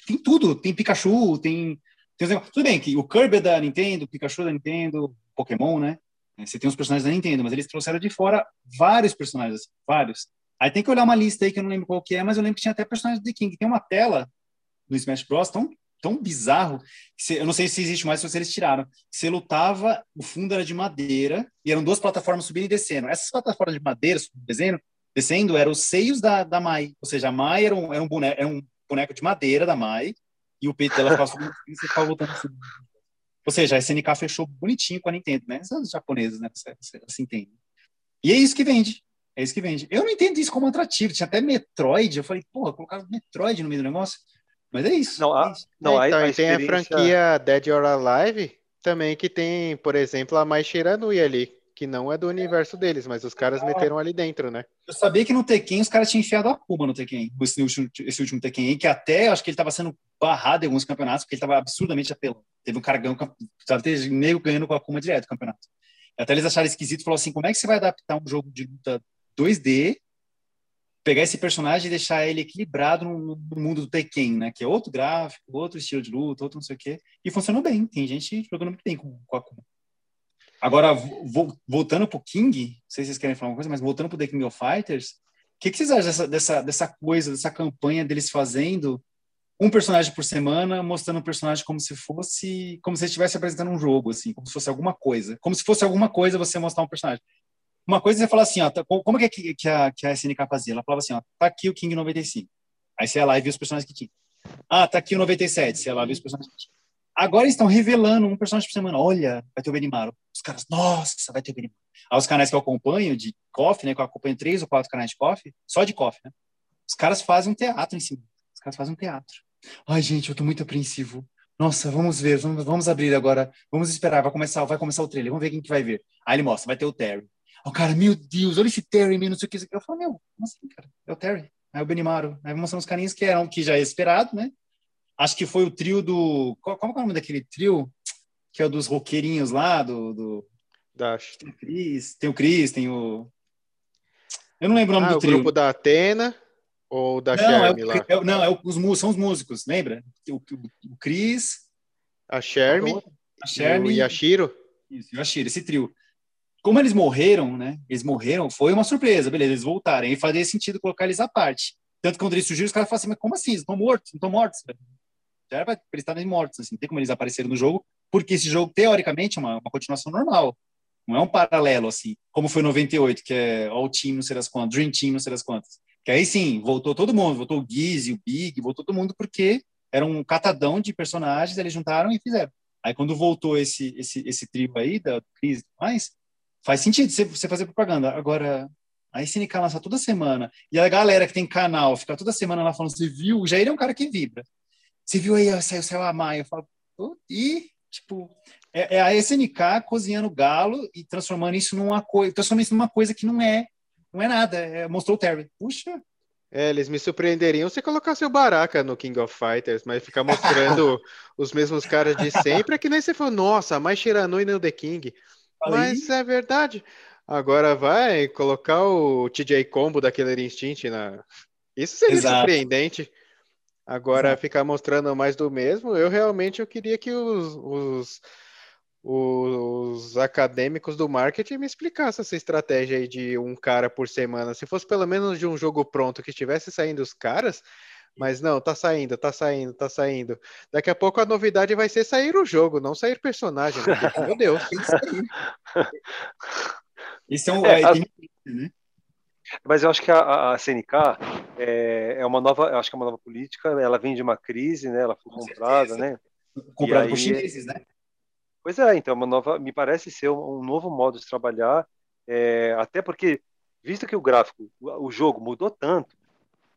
tem tudo. Tem Pikachu, tem tudo bem que o Kirby é da Nintendo, o Pikachu é da Nintendo, Pokémon, né? Você tem os personagens da Nintendo, mas eles trouxeram de fora vários personagens, assim, vários. Aí tem que olhar uma lista aí que eu não lembro qual que é, mas eu lembro que tinha até personagens The King. Tem uma tela no Smash Bros. tão, tão bizarro, você, eu não sei se existe mais, se eles tiraram. Você lutava, o fundo era de madeira, e eram duas plataformas subindo e descendo. Essas plataformas de madeira, descendo, descendo eram os seios da, da Mai. Ou seja, a Mai era um, era um, boneco, era um boneco de madeira da Mai, e o peito dela passou e você ficava lutando assim. Ou seja, a SNK fechou bonitinho com a Nintendo, né? Essas japonesas, né? Você, você, entende. E é isso que vende. É isso que vende. Eu não entendo isso como atrativo. Tinha até Metroid. Eu falei, porra, colocaram Metroid no meio do negócio. Mas é isso.
Não,
a, é isso.
não, é, então, a, a tem a franquia Dead or Alive também, que tem, por exemplo, a Mai Shiranui ali, que não é do universo deles, mas os caras ah. meteram ali dentro, né?
Eu sabia que no Tekken os caras tinham enfiado a Kuma no Tekken, esse último, esse último Tekken aí, que até acho que ele estava sendo barrado em alguns campeonatos, porque ele estava absurdamente apelando. Teve um cara ganhando, precisava ter meio ganhando com a Kuma direto o campeonato. Até eles acharam esquisito, falou assim, como é que você vai adaptar um jogo de luta 2D pegar esse personagem e deixar ele equilibrado no, no, mundo do Tekken, né? Que é outro gráfico, outro estilo de luta, outro não sei o quê. E funcionou bem. Tem gente jogando muito bem com, com a Akuma. Agora, vo, voltando pro King, não sei se vocês querem falar uma coisa, mas voltando pro The King of Fighters, o que, que vocês acham dessa, dessa, dessa coisa, dessa campanha deles fazendo um personagem por semana, mostrando o um personagem como se fosse, como se estivesse apresentando um jogo, assim, como se fosse alguma coisa. Como se fosse alguma coisa você mostrar um personagem. Uma coisa é você falar assim, ó, tá, como é que, que, a, que a SNK fazia? Ela falava assim, ó, tá aqui o King 95. Aí você ia lá e via os personagens que tinha. Ah, tá aqui o 97. Você ia lá e via os personagens que tinha. Agora eles estão revelando um personagem por semana. Olha, vai ter o Benimaru. Os caras, nossa, vai ter o Benimaru. Aí os canais que eu acompanho de coffee, né, que eu acompanho três ou quatro canais de coffee, só de coffee, né? Os caras fazem um teatro em cima. Os caras fazem um teatro. Ai, gente, eu tô muito apreensivo. Nossa, vamos ver, vamos, vamos abrir agora. Vamos esperar, vai começar, vai começar o trailer. Vamos ver quem que vai ver. Aí ele mostra, vai ter o Terry. O cara, meu Deus, olha esse Terry, não sei o que. Eu falo, meu, como assim, cara? É o Terry. Aí o Benimaru. Aí mostrando os carinhos que eram, que já é esperado, né? Acho que foi o trio do. Qual, qual é o nome daquele trio? Que é o dos roqueirinhos lá, do. do...
Dash.
Tem o Chris, tem o Chris, tem o. Eu não lembro o nome
ah,
do
o
trio.
grupo da Atena ou da
não,
Sherm
é o,
lá?
É, não, é o, os, são os músicos, lembra? O, o, o Chris.
A Sherm.
A Sherm.
E o Yashiro.
Isso, o Yashiro, esse trio. Como eles morreram, né? Eles morreram, foi uma surpresa, beleza, eles voltaram. E fazia sentido colocar eles à parte. Tanto que quando eles surgiram, os caras falaram assim, mas como assim? Eles estão mortos, não estão mortos. Já era para eles estarem mortos, assim, não tem como eles aparecerem no jogo, porque esse jogo, teoricamente, é uma, uma continuação normal. Não é um paralelo, assim, como foi 98, que é All Team, não sei das quantas, Dream Team, não sei das quantas. Que aí sim, voltou todo mundo, voltou o Gizzy, o Big, voltou todo mundo, porque era um catadão de personagens, eles juntaram e fizeram. Aí quando voltou esse esse esse trio aí da crise mais, faz sentido você fazer propaganda. Agora, a SNK lança toda semana, e a galera que tem canal fica toda semana lá falando, você viu? O Jair é um cara que vibra. Você viu aí, saiu, saiu a Maia. Eu falo, e, tipo, é, é, a SNK cozinhando galo e transformando isso numa coisa, transformando isso numa coisa que não é, não é nada. É, mostrou o Terry. Puxa.
É, eles me surpreenderiam se colocasse o Baraka no King of Fighters, mas ficar mostrando os mesmos caras de sempre é que nem você falou, nossa, mais Shiranui no The King. Mas é verdade. Agora vai colocar o TJ Combo da Killer Instinct na. Isso seria Exato. surpreendente. Agora, Exato. ficar mostrando mais do mesmo, eu realmente eu queria que os, os, os, acadêmicos do marketing me explicassem essa estratégia aí de um cara por semana. Se fosse pelo menos de um jogo pronto que estivesse saindo os caras, mas não, tá saindo, tá saindo, tá saindo. Daqui a pouco a novidade vai ser sair o jogo, não sair personagem. Porque, meu Deus.
Isso é um. É, é, né?
Mas eu acho que a, a CNK é, é, uma nova, acho que é uma nova política. Ela vem de uma crise, né? Ela foi Com comprada, certeza. né?
Comprada por chineses, né?
Pois é, então é uma nova, me parece ser um, um novo modo de trabalhar, é, até porque visto que o gráfico, o, o jogo mudou tanto,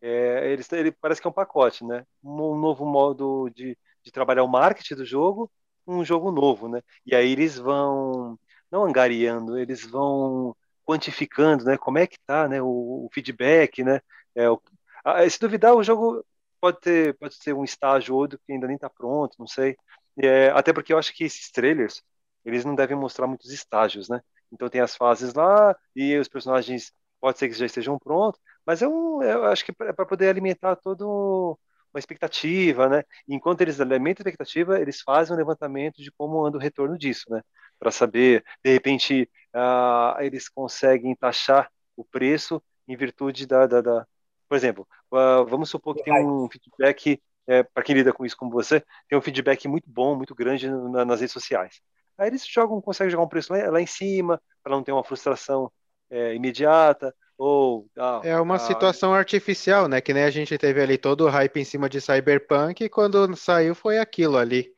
é, ele, ele, parece que é um pacote, né? Um, novo modo de, de trabalhar o marketing do jogo, um jogo novo, né? E aí eles vão não angariando, eles vão quantificando, né? Como é que tá, né? O, o feedback, né? É, o, a, se duvidar, o jogo pode ter, pode ser um estágio ou outro que ainda nem está pronto, não sei. É, até porque eu acho que esses trailers, eles não devem mostrar muitos estágios, né? Então tem as fases lá e os personagens pode ser que já estejam prontos, mas eu, eu acho que é para poder alimentar todo uma expectativa, né? E enquanto eles alimentam a expectativa, eles fazem um levantamento de como anda o retorno disso, né? Para saber, de repente, uh, eles conseguem taxar o preço em virtude da, da, da... por exemplo, uh, vamos supor que tem um feedback é, para quem lida com isso como você, tem um feedback muito bom, muito grande na, nas redes sociais. Aí eles jogam, conseguem jogar um preço lá, lá em cima para não ter uma frustração é, imediata ou
ah, é uma ah, situação artificial, né? Que nem a gente teve ali todo o hype em cima de Cyberpunk e quando saiu foi aquilo ali.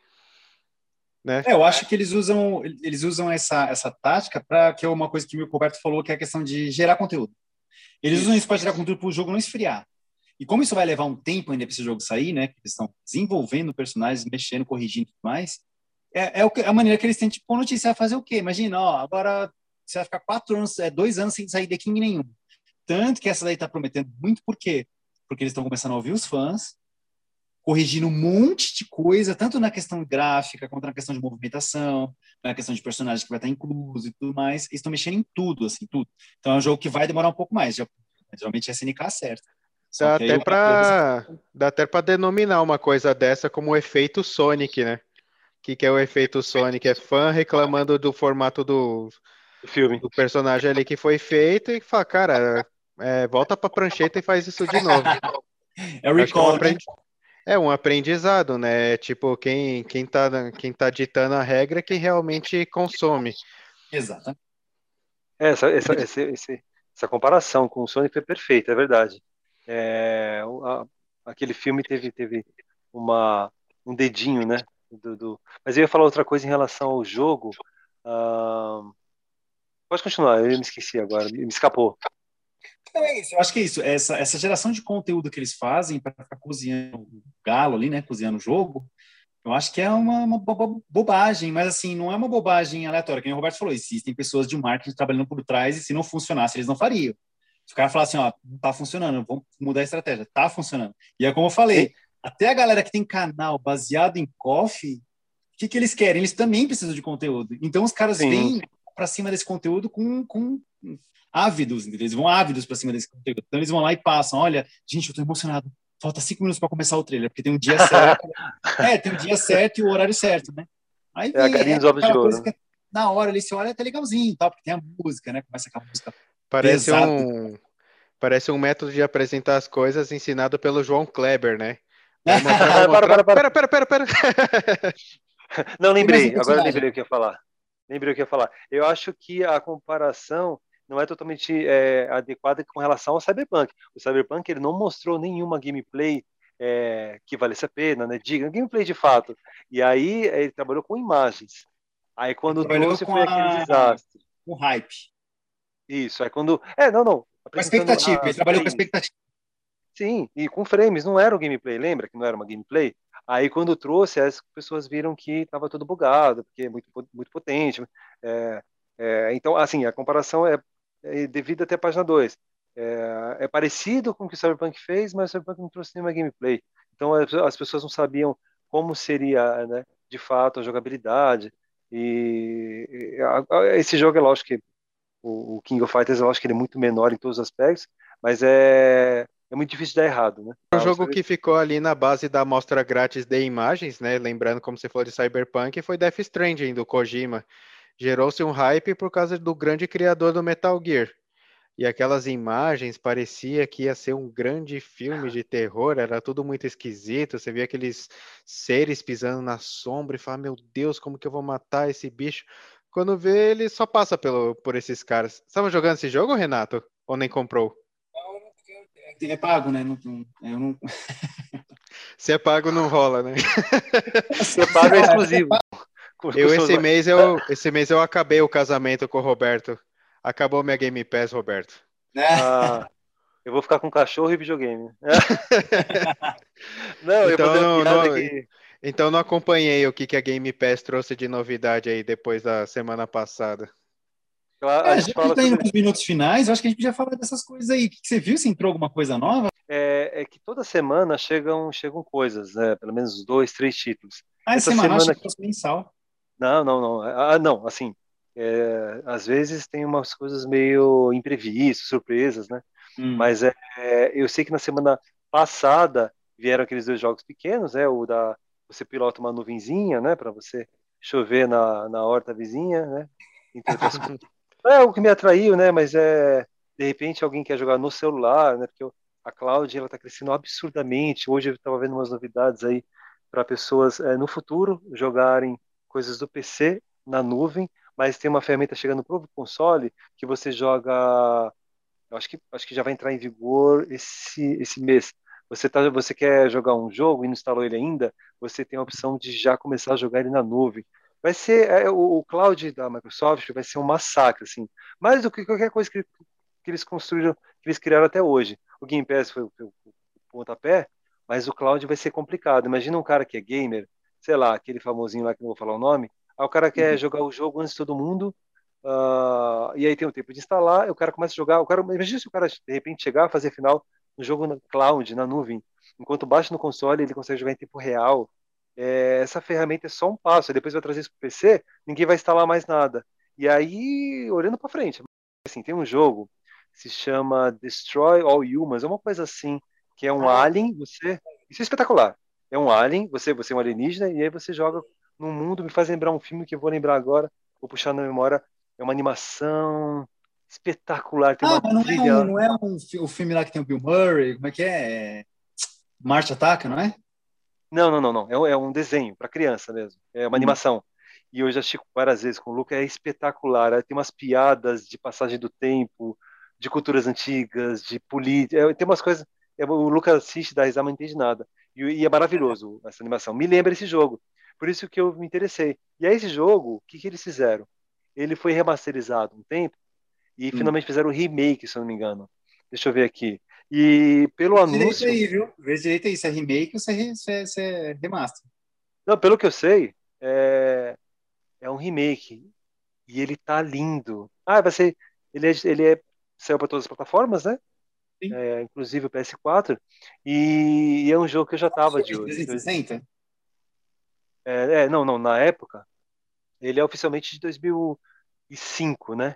Né?
É, eu acho que eles usam eles usam essa, essa tática para que é uma coisa que o Roberto falou que é a questão de gerar conteúdo. Eles isso. usam isso para gerar conteúdo para o jogo não esfriar. E como isso vai levar um tempo ainda para esse jogo sair, né? Que eles estão desenvolvendo personagens, mexendo, corrigindo e tudo mais. É, é, é, a maneira que eles têm, tipo, noticiar fazer o quê? Imagina, ó, agora você vai ficar quatro anos, é, dois anos sem sair de King nenhum. Tanto que essa daí está prometendo muito, por quê? Porque eles estão começando a ouvir os fãs, corrigindo um monte de coisa, tanto na questão gráfica, quanto na questão de movimentação, na questão de personagem que vai estar incluso e tudo mais. Eles estão mexendo em tudo, assim, tudo. Então é um jogo que vai demorar um pouco mais. Já Geralmente a SNK acerta.
Dá até, pra, dá até pra denominar uma coisa dessa como o efeito Sonic, né? O que, que é o efeito Sonic? É fã reclamando do formato do,
do filme.
Do personagem ali que foi feito e fala, cara, é, volta pra prancheta e faz isso de novo.
É o recall,
é, um é um aprendizado, né? Tipo, quem, quem, tá, quem tá ditando a regra é quem realmente consome.
Exato.
É, essa, essa, essa, essa comparação com o Sonic foi perfeita, é verdade. É, a, aquele filme teve, teve uma, um dedinho, né? Do, do... Mas eu ia falar outra coisa em relação ao jogo. Uh... Pode continuar, eu me esqueci agora, me escapou.
É isso, eu acho que é isso. Essa, essa geração de conteúdo que eles fazem para ficar cozinhando o galo ali, né? Cozinhando o jogo, eu acho que é uma, uma bobagem, mas assim, não é uma bobagem aleatória. Como o Roberto falou, existem pessoas de marketing trabalhando por trás e se não funcionasse, eles não fariam. Se o cara falar assim, ó, tá funcionando, vamos mudar a estratégia, tá funcionando. E é como eu falei, até a galera que tem canal baseado em coffee, o que, que eles querem? Eles também precisam de conteúdo. Então os caras Sim. vêm para cima desse conteúdo com, com ávidos, entendeu? eles vão ávidos para cima desse conteúdo. Então eles vão lá e passam, olha, gente, eu tô emocionado. Falta cinco minutos para começar o trailer, porque tem um dia certo. é, tem o um dia certo e o horário certo, né?
Aí é, vem, é, de ouro.
Que, na hora ali você olha, é até legalzinho, tá? porque tem a música, né? Começa com a música.
Parece pesada. um parece um método de apresentar as coisas ensinado pelo João Kleber, né?
para, para, para, para, para, para. Não lembrei, agora eu lembrei o que ia falar. Lembrei o que ia falar. Eu acho que a comparação não é totalmente é, adequada com relação ao Cyberpunk. O Cyberpunk ele não mostrou nenhuma gameplay é, que valesse a pena, né? Diga, gameplay de fato. E aí ele trabalhou com imagens. Aí quando trouxe foi a... aquele desastre.
Com hype.
Isso, é quando. É, não, não.
Com expectativa, ele trabalhou com expectativa.
Sim, e com frames, não era o gameplay, lembra que não era uma gameplay? Aí quando trouxe, as pessoas viram que estava tudo bugado, porque é muito, muito potente. É, é, então, assim, a comparação é é, devido até a página 2. É, é, parecido com o que o Cyberpunk fez, mas o Cyberpunk não trouxe nenhuma gameplay. Então as pessoas não sabiam como seria, né, de fato, a jogabilidade. E, e a, esse jogo é lógico que o, o, King of Fighters, eu acho que ele é muito menor em todos os aspectos, mas é, é muito difícil dar errado, né?
O jogo que ficou ali na base da amostra grátis de imagens, né? Lembrando como você falou de Cyberpunk, foi Death Stranding do Kojima gerou-se um hype por causa do grande criador do Metal Gear. E aquelas imagens parecia que ia ser um grande filme de terror, era tudo muito esquisito. Você via aqueles seres pisando na sombra e fala: Meu Deus, como que eu vou matar esse bicho? Quando vê, ele só passa pelo, por esses caras. Você estava jogando esse jogo, Renato? Ou nem comprou?
É pago, né? Não, eu não...
Se é pago, não rola, né?
Se é pago, é exclusivo.
Eu esse mês eu esse mês eu acabei o casamento com o Roberto. Acabou minha Game Pass, Roberto.
É. Ah, eu vou ficar com cachorro e videogame.
não, então, eu não, não que... então não acompanhei o que, que a Game Pass trouxe de novidade aí depois da semana passada.
Claro, é, a gente já tá indo nos minutos finais, eu acho que a gente podia falar dessas coisas aí. O que, você viu? Se entrou alguma coisa nova?
É, é, que toda semana chegam, chegam coisas, né? Pelo menos dois, três títulos.
Ah, Essa semana, semana que mensal.
Não, não, não. Ah, não, assim, é, às vezes tem umas coisas meio imprevistas, surpresas, né? Hum. Mas é, eu sei que na semana passada vieram aqueles dois jogos pequenos, né? O da você pilota uma nuvenzinha, né? Para você chover na, na horta vizinha, né? é o que me atraiu, né? Mas é de repente alguém quer jogar no celular, né? Porque a cloud ela está crescendo absurdamente. Hoje eu estava vendo umas novidades aí para pessoas é, no futuro jogarem coisas do PC na nuvem, mas tem uma ferramenta chegando para o console que você joga. Eu acho que, acho que já vai entrar em vigor esse, esse mês. Você, tá, você quer jogar um jogo e não instalou ele ainda, você tem a opção de já começar a jogar ele na nuvem. Vai ser é, o, o cloud da Microsoft vai ser um massacre, assim. Mais do que qualquer coisa que, que eles construíram, que eles criaram até hoje. O Game Pass foi o, o, o pontapé, mas o cloud vai ser complicado. Imagina um cara que é gamer, sei lá, aquele famosinho lá que não vou falar o nome, aí o cara quer uhum. jogar o jogo antes de todo mundo, uh, e aí tem o tempo de instalar, e o cara começa a jogar, o cara, imagina se o cara de repente chegar a fazer final no jogo na cloud, na nuvem, enquanto baixa no console ele consegue jogar em tempo real, é, essa ferramenta é só um passo, depois vai trazer isso para o PC, ninguém vai instalar mais nada. E aí, olhando para frente, assim, tem um jogo se chama Destroy All Humans, é uma coisa assim, que é um ah. alien, você. Isso é espetacular. É um alien, você, você é um alienígena, e aí você joga num mundo, me faz lembrar um filme que eu vou lembrar agora, vou puxar na memória, é uma animação espetacular. Tem
ah,
uma
não, trilha... é um, não é um, o filme lá que tem o Bill Murray, como é que é? é... Marte Ataca, não é?
Não, não, não, não. É um, é um desenho para criança mesmo. É uma hum. animação. E eu já assisti várias vezes com o Luca, é espetacular. Tem umas piadas de passagem do tempo, de culturas antigas, de política. É, tem umas coisas. É, o Luca assiste, dá risada, não entende nada. E, e, é maravilhoso essa animação. Me lembra esse jogo. Por isso que eu me interessei. E aí, esse jogo, o que, que eles fizeram? Ele foi remasterizado um tempo e hum. finalmente fizeram o remake, se eu não me engano. Deixa eu ver aqui. E pelo Vê anúncio.
Aí, viu? Vê direito aí, se é remake ou se é, se é, se é remaster.
Não, pelo que eu sei, é, é um remake. E ele tá lindo. Ah, vai ser. Ele é, ele é saiu para todas as plataformas, né? É, inclusive o PS4. E, e, é um jogo que eu já tava de olho.
360?
É, é, não, não, na época, ele é oficialmente de 2005, né?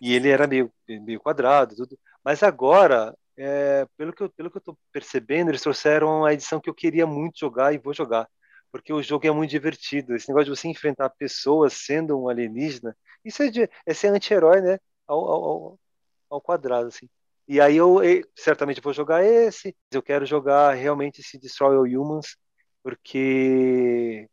E ele era meio, meio quadrado, tudo. Mas agora é, pelo, que eu, pelo que eu tô percebendo, eles trouxeram a edição que eu queria muito jogar e vou jogar. Porque o jogo é muito divertido. Esse negócio de você enfrentar pessoas sendo um alienígena, isso é, de, é ser anti-herói, né? Ao, ao, ao, quadrado, assim. E aí eu, eu certamente vou jogar esse. Eu quero jogar realmente esse Destroy All Humans, porque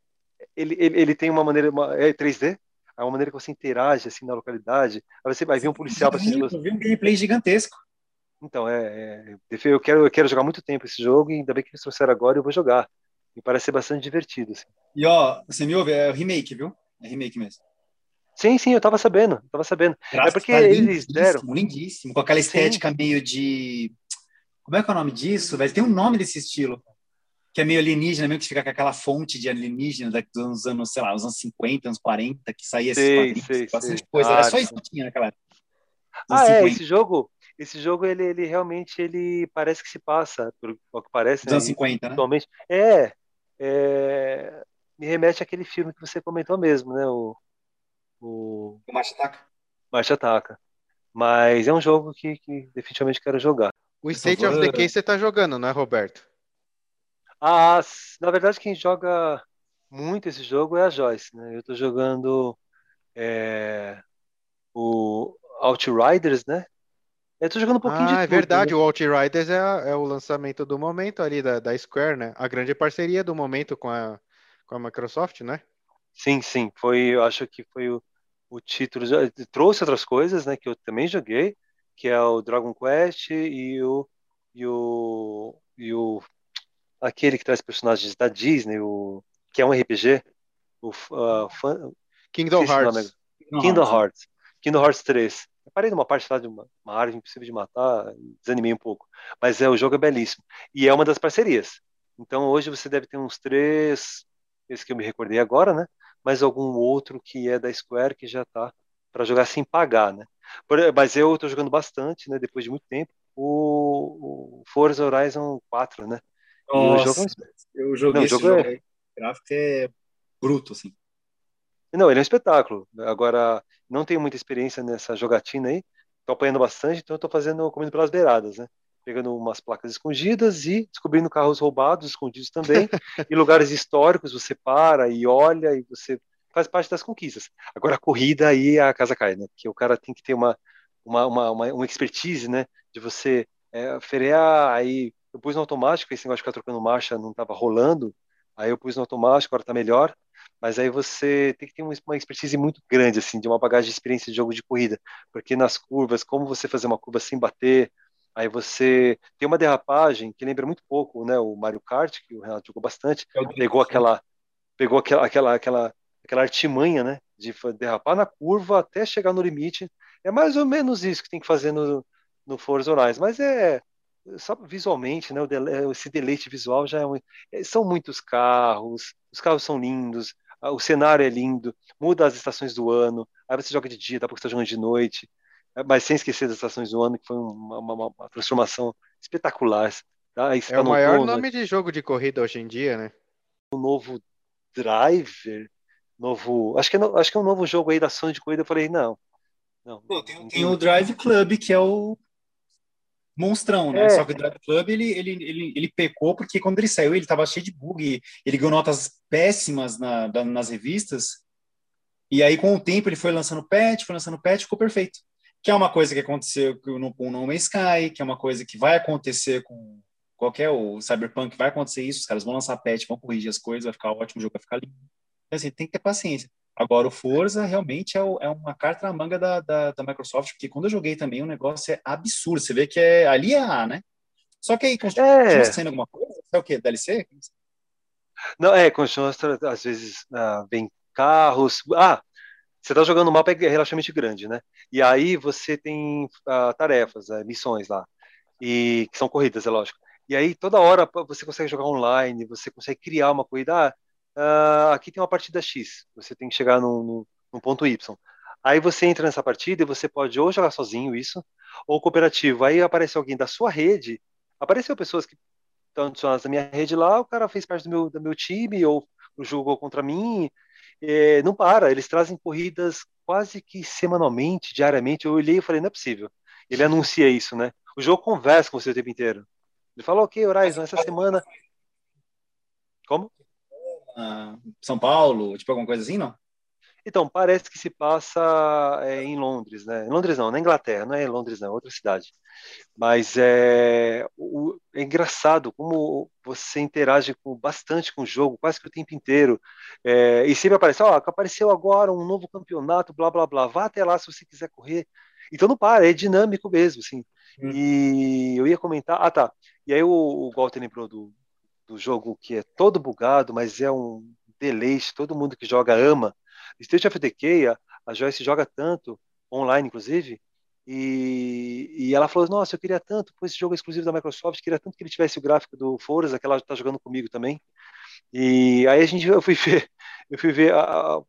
ele, ele, ele tem uma maneira. Uma, é 3D? É uma maneira que você interage assim na localidade. Aí você vai ver um policial
se. Eu vi um gameplay gigantesco.
Então, é, é, eu, quero, eu quero jogar muito tempo esse jogo e ainda bem que eles trouxeram agora eu vou jogar. Me parece ser bastante divertido. Assim.
E ó, você me ouve? É remake, viu? É remake mesmo.
Sim, sim, eu tava sabendo, eu tava sabendo. Graças é porque eles deram.
Lindíssimo, com aquela estética sim. meio de. Como é que é o nome disso, velho? Tem um nome desse estilo. Que é meio alienígena, meio que fica com aquela fonte de alienígena dos anos, sei lá, os anos 50, anos 40, que saía esses sei, bastante sei. coisa. Ah, Era só isso que tinha naquela época.
Ah, é, esse jogo, esse jogo ele, ele realmente ele parece que se passa, por o que parece,
Dos né? anos 50, né?
Atualmente. É, é, me remete àquele filme que você comentou mesmo, né? O,
o... o Marcha Ataca.
Marcha Ataca. Mas é um jogo que, que definitivamente quero jogar.
O State of Decay você tá jogando, não é, Roberto?
Ah, na verdade quem joga muito esse jogo é a Joyce, né? Eu tô jogando é, o Outriders, né? Eu tô jogando um pouquinho ah, de
tudo. é verdade, né? o Outriders é, é, o lançamento do momento ali da, da Square, né? A grande parceria do momento com a, com a Microsoft, né?
Sim, sim, foi, eu acho que foi o, o título, trouxe outras coisas, né, que eu também joguei, que é o Dragon Quest e o, e o, e o aquele que traz personagens da Disney, o, que é um RPG, o uh,
fan, Kingdom Hearts.
Kingdom Hearts. Kingdom Hearts 3. Eu parei numa parte lá de uma, uma árvore impossível de matar, desanimei um pouco. Mas é, o jogo é belíssimo. E é uma das parcerias. Então hoje você deve ter uns três, esse que eu me recordei agora, né? Mas algum outro que é da Square que já tá para jogar sem pagar, né? Por, mas eu estou jogando bastante, né? Depois de muito tempo, o, o Forza Horizon 4, né?
Nossa, é eu joguei Não, esse jogo, é... O gráfico é bruto, assim.
Não, ele é um espetáculo. Agora, não tenho muita experiência nessa jogatina aí. Estou apanhando bastante, então estou fazendo comendo pelas beiradas, né? Pegando umas placas escondidas e descobrindo carros roubados, escondidos também, e lugares históricos. Você para e olha e você faz parte das conquistas. Agora, a corrida aí a casa cai, né? Porque o cara tem que ter uma, uma, uma, uma, uma expertise, né? De você é, frear, aí eu pus no automático, esse negócio de ficar trocando marcha não estava rolando, aí eu pus no automático, agora está melhor mas aí você tem que ter uma expertise muito grande, assim, de uma bagagem de experiência de jogo de corrida, porque nas curvas, como você fazer uma curva sem bater, aí você tem uma derrapagem que lembra muito pouco, né, o Mario Kart, que o Renato jogou bastante, pegou aquela, pegou aquela, aquela, aquela, aquela artimanha, né, de derrapar na curva até chegar no limite, é mais ou menos isso que tem que fazer no, no Forza Horizon, mas é, só visualmente, né, esse deleite visual já é um, é, são muitos carros, os carros são lindos, o cenário é lindo, muda as estações do ano, aí você joga de dia, dá para você estar jogando de noite, é, mas sem esquecer das estações do ano, que foi uma, uma, uma transformação espetacular.
Tá? é tá o maior nome de jogo de corrida hoje em dia, né?
O novo Driver, novo, acho que é, no, acho que é um novo jogo aí da Sony de corrida, eu falei, não, Não,
Pô, tem, tem, o Drive Club, que é o monstrão, né? É. Só que o Drive Club, ele, ele, ele, ele pecou porque quando ele saiu, ele tava cheio de bug, ele ganhou notas péssimas na, nas revistas, e aí com o tempo ele foi lançando patch, foi lançando patch, ficou perfeito. Que é uma coisa que aconteceu no, com No Man's Sky, que é uma coisa que vai acontecer com qualquer o Cyberpunk, vai acontecer isso, os caras vão lançar patch, vão corrigir as coisas, vai ficar ótimo, o jogo vai ficar lindo. Então, assim, tem que ter paciência. Agora, o Forza realmente é, o, é uma carta na manga da, da, da, Microsoft, porque quando eu joguei também, o negócio é absurdo. Você vê que é, ali é A, né? Só que aí continua é. sendo alguma coisa? É o quê? DLC?
Não, é, continua, às vezes uh, vem carros. Ah, você está jogando um mapa relativamente grande, né? E aí você tem uh, tarefas, uh, missões lá, e que são corridas, é lógico. E aí toda hora você consegue jogar online, você consegue criar uma corrida. Ah, uh, aqui tem uma partida X, você tem que chegar no, no, ponto Y. Aí você entra nessa partida e você pode ou jogar sozinho isso, ou cooperativo. Aí aparece alguém da sua rede, apareceu pessoas que estão adicionadas na minha rede lá, o cara fez parte do meu, do meu time, ou jogou contra mim. É, não para, eles trazem corridas quase que semanalmente, diariamente. Eu olhei e falei, não é possível. Ele anuncia isso, né? O jogo conversa com você o tempo inteiro. Ele falou, ok, Horizon, essa semana. Como?
São Paulo, tipo alguma coisa assim, não?
Então, parece que se passa é, em Londres, né? Em Londres não, na Inglaterra, não é em Londres não, é outra cidade. Mas é, o, é engraçado como você interage com, bastante com o jogo, quase que o tempo inteiro. É, e sempre aparece, ó, oh, apareceu agora um novo campeonato, blá, blá, blá, vá até lá se você quiser correr. Então não para, é dinâmico mesmo, assim. Hum. E eu ia comentar, ah tá, e aí o, o Walter lembrou do, do jogo que é todo bugado, mas é um deleite, todo mundo que joga ama. State of Decay, a, a Joyce joga tanto, online inclusive, e, e ela falou, nossa, eu queria tanto, pois esse jogo é exclusivo da Microsoft, queria tanto que ele tivesse o gráfico do Forza, que ela está jogando comigo também. E aí a gente, eu fui ver, eu fui ver a, a, o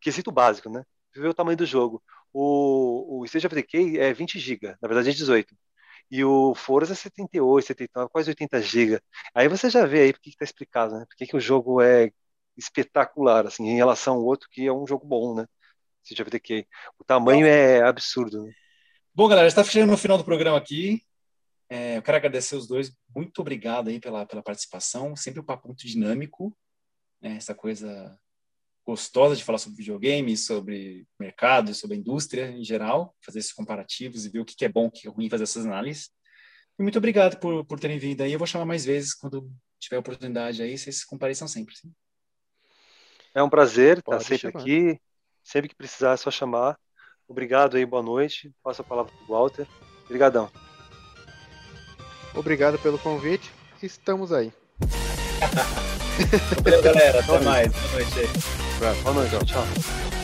quesito básico, né? Fui ver o tamanho do jogo. O, o State of Decay é 20 GB, na verdade é 18 e o Forza 78, 79, quase 80 GB. Aí você já vê aí porque está explicado, né? Porque que o jogo é espetacular, assim, em relação ao outro que é um jogo bom, né? Você já vê que o tamanho é absurdo. Né?
Bom, galera, está chegando no final do programa aqui. É, eu quero agradecer os dois. Muito obrigado aí pela, pela participação. Sempre um papo muito dinâmico. Né? Essa coisa gostosa de falar sobre videogame, sobre mercado, sobre a indústria em geral, fazer esses comparativos e ver o que é bom, o que é ruim, fazer essas análises. E muito obrigado por, por terem vindo aí. Eu vou chamar mais vezes quando tiver oportunidade aí, vocês compareçam sempre. Sim?
É um prazer Pode estar sempre chamar. aqui. Sempre que precisar é só chamar. Obrigado aí, boa noite. Passo a palavra para o Walter. Obrigadão.
Obrigado pelo convite. Estamos aí.
Valeu, galera. Até mais. Boa noite aí.
Boa noite. Tchau.